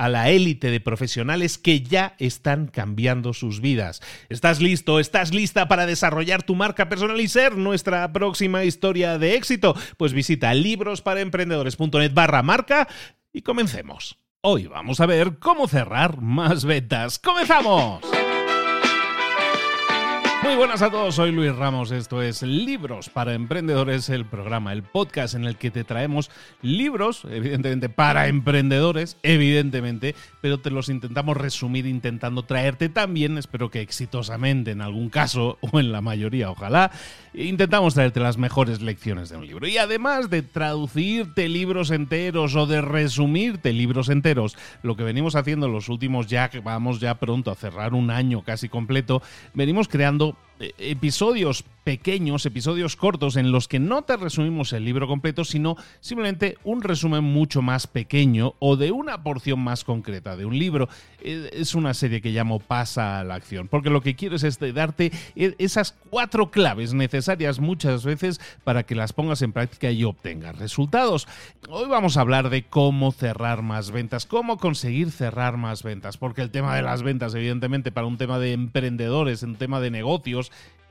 a la élite de profesionales que ya están cambiando sus vidas. ¿Estás listo? ¿Estás lista para desarrollar tu marca personal y ser nuestra próxima historia de éxito? Pues visita librosparaemprendedores.net barra marca y comencemos. Hoy vamos a ver cómo cerrar más ventas. ¡Comenzamos! Muy buenas a todos, soy Luis Ramos, esto es Libros para Emprendedores, el programa, el podcast en el que te traemos libros, evidentemente para emprendedores, evidentemente, pero te los intentamos resumir intentando traerte también, espero que exitosamente en algún caso o en la mayoría, ojalá, intentamos traerte las mejores lecciones de un libro. Y además de traducirte libros enteros o de resumirte libros enteros, lo que venimos haciendo en los últimos ya, vamos ya pronto a cerrar un año casi completo, venimos creando eh, episodios pequeños, episodios cortos en los que no te resumimos el libro completo, sino simplemente un resumen mucho más pequeño o de una porción más concreta de un libro. Eh, es una serie que llamo Pasa a la acción, porque lo que quiero es este, darte e, esas cuatro claves necesarias muchas veces para que las pongas en práctica y obtengas resultados. Hoy vamos a hablar de cómo cerrar más ventas, cómo conseguir cerrar más ventas, porque el tema de las ventas, evidentemente, para un tema de emprendedores, un tema de negocios,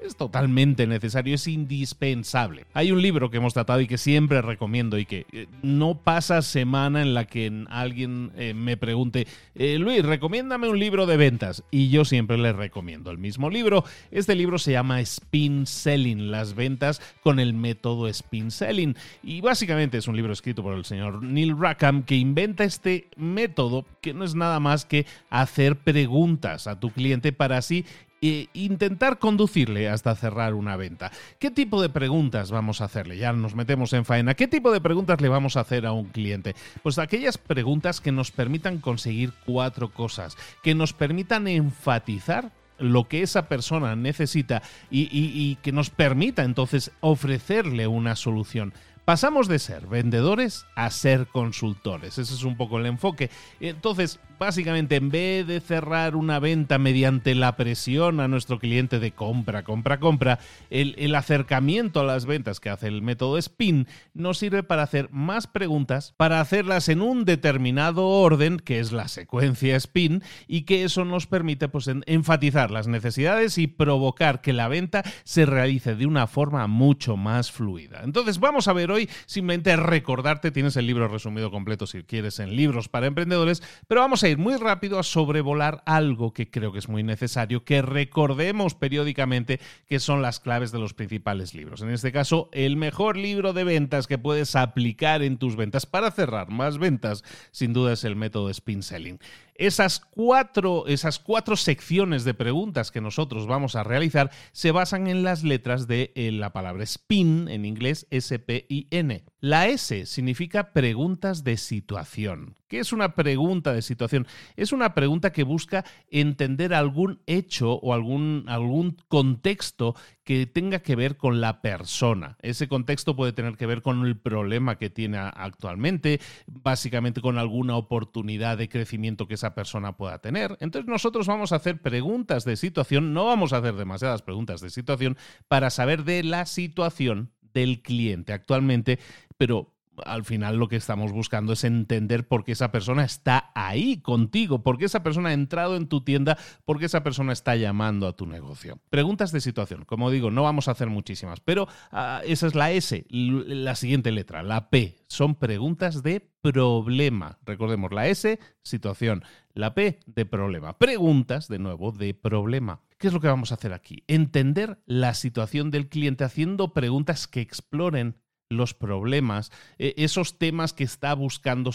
es totalmente necesario, es indispensable. Hay un libro que hemos tratado y que siempre recomiendo y que eh, no pasa semana en la que alguien eh, me pregunte, eh, Luis, recomiéndame un libro de ventas. Y yo siempre le recomiendo el mismo libro. Este libro se llama Spin Selling, las ventas con el método Spin Selling. Y básicamente es un libro escrito por el señor Neil Rackham que inventa este método que no es nada más que hacer preguntas a tu cliente para así e intentar conducirle hasta cerrar una venta. ¿Qué tipo de preguntas vamos a hacerle? Ya nos metemos en faena. ¿Qué tipo de preguntas le vamos a hacer a un cliente? Pues aquellas preguntas que nos permitan conseguir cuatro cosas, que nos permitan enfatizar lo que esa persona necesita y, y que nos permita entonces ofrecerle una solución. Pasamos de ser vendedores a ser consultores. Ese es un poco el enfoque. Entonces, básicamente, en vez de cerrar una venta mediante la presión a nuestro cliente de compra, compra, compra, el, acercamiento a las ventas que hace el método SPIN nos sirve para hacer más preguntas, para hacerlas en un determinado orden, que es la secuencia SPIN, y que eso nos permite pues, enfatizar las necesidades y provocar que la venta se realice de una forma mucho más fluida. Entonces, vamos a ver hoy simplemente recordarte, tienes el libro resumido completo si quieres en libros para emprendedores, pero vamos a ir muy rápido a sobrevolar algo que creo que es muy necesario, que recordemos periódicamente que son las claves de los principales libros. En este caso, el mejor libro de ventas que puedes aplicar en tus ventas para cerrar más ventas, sin duda es el método Spin Selling. Esas cuatro, esas cuatro secciones de preguntas que nosotros vamos a realizar se basan en las letras de eh, la palabra spin, en inglés S-P-I-N. La S significa preguntas de situación. ¿Qué es una pregunta de situación? Es una pregunta que busca entender algún hecho o algún, algún contexto que tenga que ver con la persona. Ese contexto puede tener que ver con el problema que tiene actualmente, básicamente con alguna oportunidad de crecimiento que esa persona pueda tener. Entonces nosotros vamos a hacer preguntas de situación, no vamos a hacer demasiadas preguntas de situación para saber de la situación del cliente actualmente, pero al final lo que estamos buscando es entender por qué esa persona está ahí contigo, por qué esa persona ha entrado en tu tienda, por qué esa persona está llamando a tu negocio. Preguntas de situación. Como digo, no vamos a hacer muchísimas, pero ah, esa es la S, la siguiente letra, la P. Son preguntas de problema. Recordemos, la S, situación. La P, de problema. Preguntas, de nuevo, de problema. ¿Qué es lo que vamos a hacer aquí? Entender la situación del cliente haciendo preguntas que exploren los problemas, e, esos temas que está buscando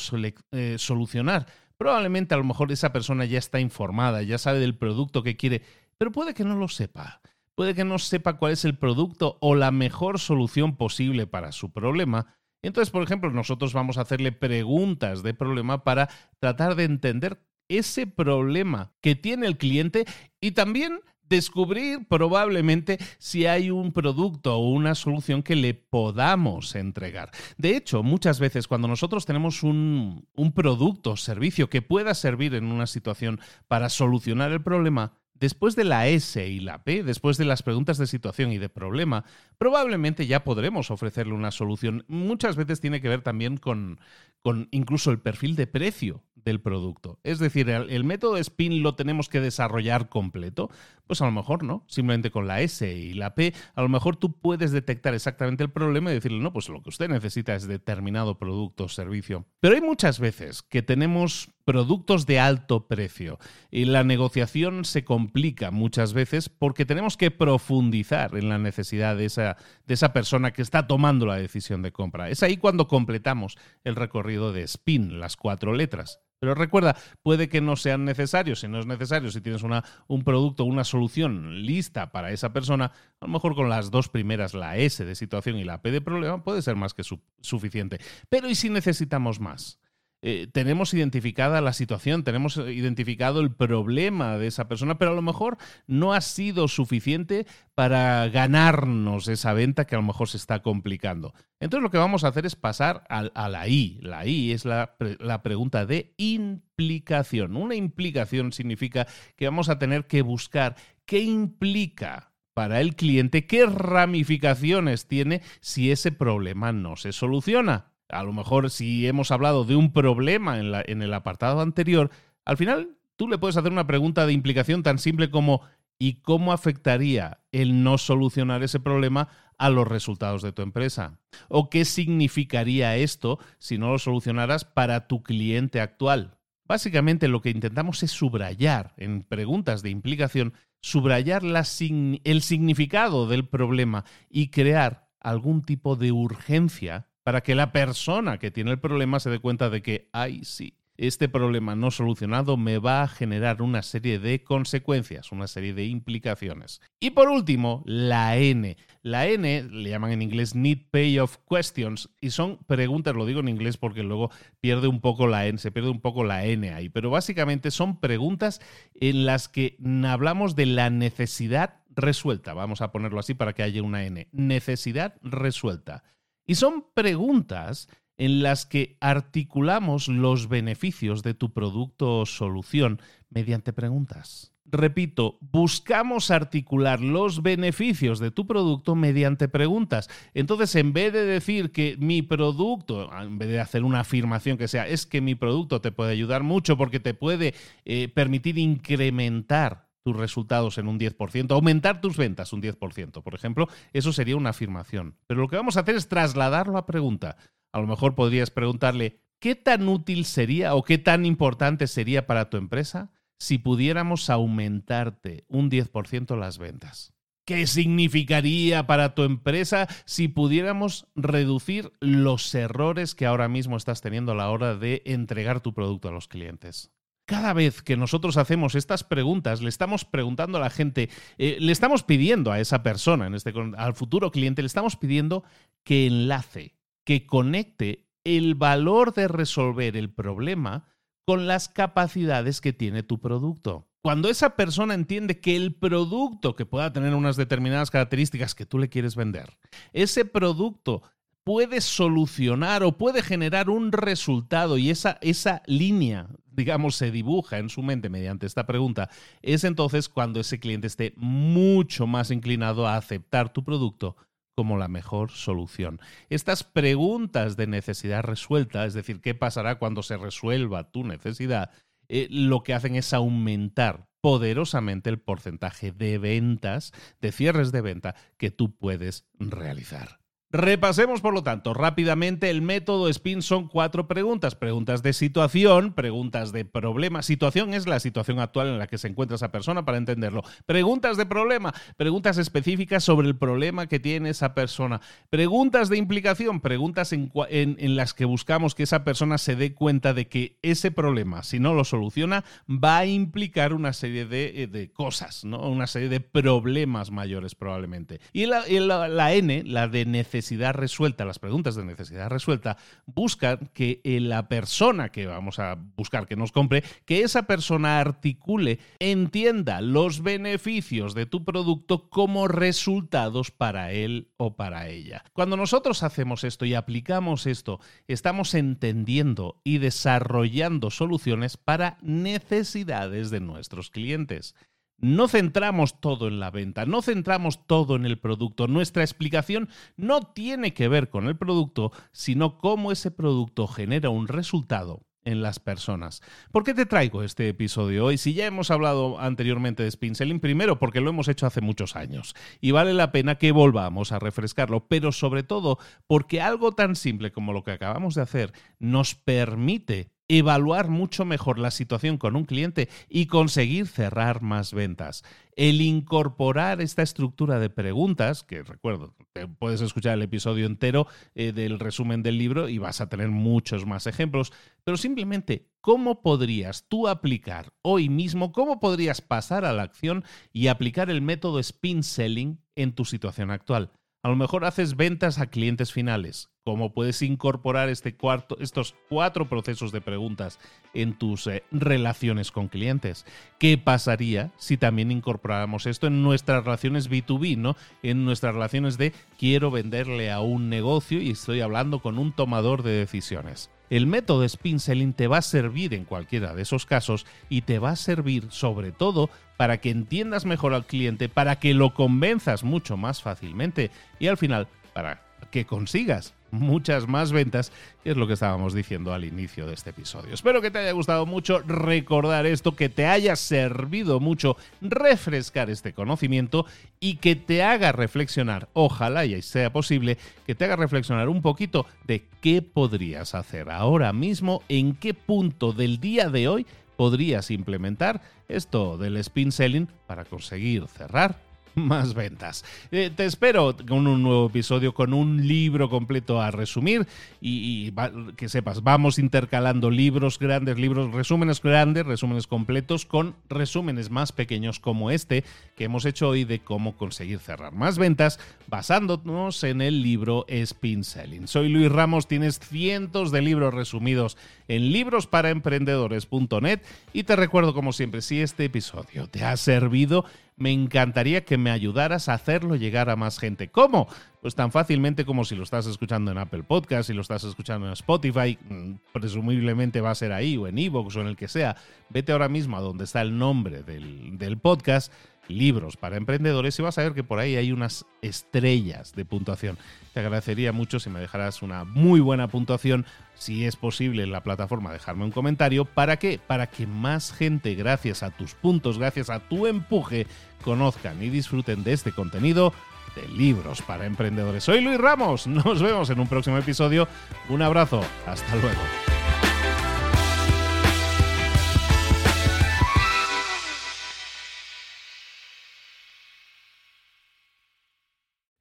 eh, solucionar. Probablemente a lo mejor esa persona ya está informada, ya sabe del producto que quiere, pero puede que no lo sepa. Puede que no sepa cuál es el producto o la mejor solución posible para su problema. Entonces, por ejemplo, nosotros vamos a hacerle preguntas de problema para tratar de entender ese problema que tiene el cliente y también descubrir probablemente si hay un producto o una solución que le podamos entregar. De hecho, muchas veces cuando nosotros tenemos un, producto o servicio que pueda servir en una situación para solucionar el problema, Después de la S y la P, después de las preguntas de situación y de problema, probablemente ya podremos ofrecerle una solución. Muchas veces tiene que ver también con, con incluso el perfil de precio del producto. Es decir, el, método SPIN lo tenemos que desarrollar completo. Pues a lo mejor no, simplemente con la S y la P, a lo mejor tú puedes detectar exactamente el problema y decirle, no, pues lo que usted necesita es determinado producto o servicio. Pero hay muchas veces que tenemos productos de alto precio y la negociación se complica muchas veces porque tenemos que profundizar en la necesidad de esa, de esa persona que está tomando la decisión de compra. Es ahí cuando completamos el recorrido de SPIN, las cuatro letras. Pero recuerda, puede que no sean necesarios. Si no es necesario, si tienes una, un producto, una solución lista para esa persona, a lo mejor con las dos primeras, la S de situación y la P de problema, puede ser más que suficiente. Pero ¿y si necesitamos más? Eh, tenemos identificada la situación, tenemos identificado el problema de esa persona, pero a lo mejor no ha sido suficiente para ganarnos esa venta que a lo mejor se está complicando. Entonces lo que vamos a hacer es pasar a, la I. La I es la pregunta de implicación. Una implicación significa que vamos a tener que buscar qué implica para el cliente, qué ramificaciones tiene si ese problema no se soluciona a lo mejor si hemos hablado de un problema en, el apartado anterior, al final tú le puedes hacer una pregunta de implicación tan simple como ¿y cómo afectaría el no solucionar ese problema a los resultados de tu empresa? ¿O qué significaría esto si no lo solucionaras para tu cliente actual? Básicamente lo que intentamos es subrayar en preguntas de implicación, subrayar el significado del problema y crear algún tipo de urgencia para que la persona que tiene el problema se dé cuenta de que, ay, sí, este problema no solucionado me va a generar una serie de consecuencias, una serie de implicaciones. Y por último, la N. La N le llaman en inglés Need Payoff Questions y son preguntas, lo digo en inglés porque luego pierde un poco la N, se pierde un poco la N ahí, pero básicamente son preguntas en las que hablamos de la necesidad resuelta, vamos a ponerlo así para que haya una N, necesidad resuelta. Y son preguntas en las que articulamos los beneficios de tu producto o solución mediante preguntas. Repito, buscamos articular los beneficios de tu producto mediante preguntas. Entonces, en vez de decir que mi producto, en vez de hacer una afirmación que sea, es que mi producto te puede ayudar mucho porque te puede eh, permitir incrementar tus resultados en un 10%, aumentar tus ventas un 10%, por ejemplo, eso sería una afirmación. Pero lo que vamos a hacer es trasladarlo a pregunta. A lo mejor podrías preguntarle, ¿qué tan útil sería o qué tan importante sería para tu empresa si pudiéramos aumentarte un 10% las ventas? ¿Qué significaría para tu empresa si pudiéramos reducir los errores que ahora mismo estás teniendo a la hora de entregar tu producto a los clientes? Cada vez que nosotros hacemos estas preguntas, le estamos preguntando a la gente, eh, le estamos pidiendo a esa persona, este, al futuro cliente, le estamos pidiendo que enlace, que conecte el valor de resolver el problema con las capacidades que tiene tu producto. Cuando esa persona entiende que el producto que pueda tener unas determinadas características que tú le quieres vender, ese producto puede solucionar o puede generar un resultado y esa, esa línea, digamos, se dibuja en su mente mediante esta pregunta, es entonces cuando ese cliente esté mucho más inclinado a aceptar tu producto como la mejor solución. Estas preguntas de necesidad resuelta, es decir, qué pasará cuando se resuelva tu necesidad, eh, lo que hacen es aumentar poderosamente el porcentaje de ventas, de cierres de venta que tú puedes realizar. Repasemos, por lo tanto, rápidamente el método SPIN son cuatro preguntas. Preguntas de situación, preguntas de problema. Situación es la situación actual en la que se encuentra esa persona para entenderlo. Preguntas de problema, preguntas específicas sobre el problema que tiene esa persona. Preguntas de implicación, preguntas en, las que buscamos que esa persona se dé cuenta de que ese problema, si no lo soluciona, va a implicar una serie de, eh, cosas, ¿no? una serie de problemas mayores probablemente. Y la, la N, la de necesidad necesidad resuelta, las preguntas de necesidad resuelta, buscan que eh, la persona que vamos a buscar que nos compre, que esa persona articule, entienda los beneficios de tu producto como resultados para él o para ella. Cuando nosotros hacemos esto y aplicamos esto, estamos entendiendo y desarrollando soluciones para necesidades de nuestros clientes no centramos todo en la venta, no centramos todo en el producto. Nuestra explicación no tiene que ver con el producto, sino cómo ese producto genera un resultado en las personas. ¿Por qué te traigo este episodio hoy? Si ya hemos hablado anteriormente de spin selling, primero porque lo hemos hecho hace muchos años y vale la pena que volvamos a refrescarlo, pero sobre todo porque algo tan simple como lo que acabamos de hacer nos permite evaluar mucho mejor la situación con un cliente y conseguir cerrar más ventas. El incorporar esta estructura de preguntas, que recuerdo, puedes escuchar el episodio entero eh, del resumen del libro y vas a tener muchos más ejemplos, pero simplemente, ¿cómo podrías tú aplicar hoy mismo, cómo podrías pasar a la acción y aplicar el método spin selling en tu situación actual? A lo mejor haces ventas a clientes finales. ¿Cómo puedes incorporar este cuarto, estos cuatro procesos de preguntas en tus eh, relaciones con clientes? ¿Qué pasaría si también incorporáramos esto en nuestras relaciones B2B, ¿no? En nuestras relaciones de quiero venderle a un negocio y estoy hablando con un tomador de decisiones. El método selling te va a servir en cualquiera de esos casos y te va a servir sobre todo para que entiendas mejor al cliente, para que lo convenzas mucho más fácilmente y al final para que consigas muchas más ventas, que es lo que estábamos diciendo al inicio de este episodio. Espero que te haya gustado mucho recordar esto, que te haya servido mucho refrescar este conocimiento y que te haga reflexionar, ojalá y sea posible, que te haga reflexionar un poquito de qué podrías hacer ahora mismo, en qué punto del día de hoy podrías implementar esto del spin selling para conseguir cerrar más ventas. Eh, te espero con un nuevo episodio, con un libro completo a resumir y, que sepas, vamos intercalando libros grandes, libros, resúmenes grandes, resúmenes completos con resúmenes más pequeños como este que hemos hecho hoy de cómo conseguir cerrar más ventas basándonos en el libro Spin Selling. Soy Luis Ramos, tienes cientos de libros resumidos en librosparaemprendedores.net y te recuerdo como siempre, si este episodio te ha servido, me encantaría que me ayudaras a hacerlo llegar a más gente. ¿Cómo? Pues tan fácilmente como si lo estás escuchando en Apple Podcast, si lo estás escuchando en Spotify, mm, presumiblemente va a ser ahí, o en Evox, o en el que sea. Vete ahora mismo a donde está el nombre del, del podcast libros para emprendedores y vas a ver que por ahí hay unas estrellas de puntuación. Te agradecería mucho si me dejaras una muy buena puntuación, si es posible en la plataforma dejarme un comentario. ¿Para qué? Para que más gente, gracias a tus puntos, gracias a tu empuje, conozcan y disfruten de este contenido de libros para emprendedores. Soy Luis Ramos, nos vemos en un próximo episodio. Un abrazo, hasta luego.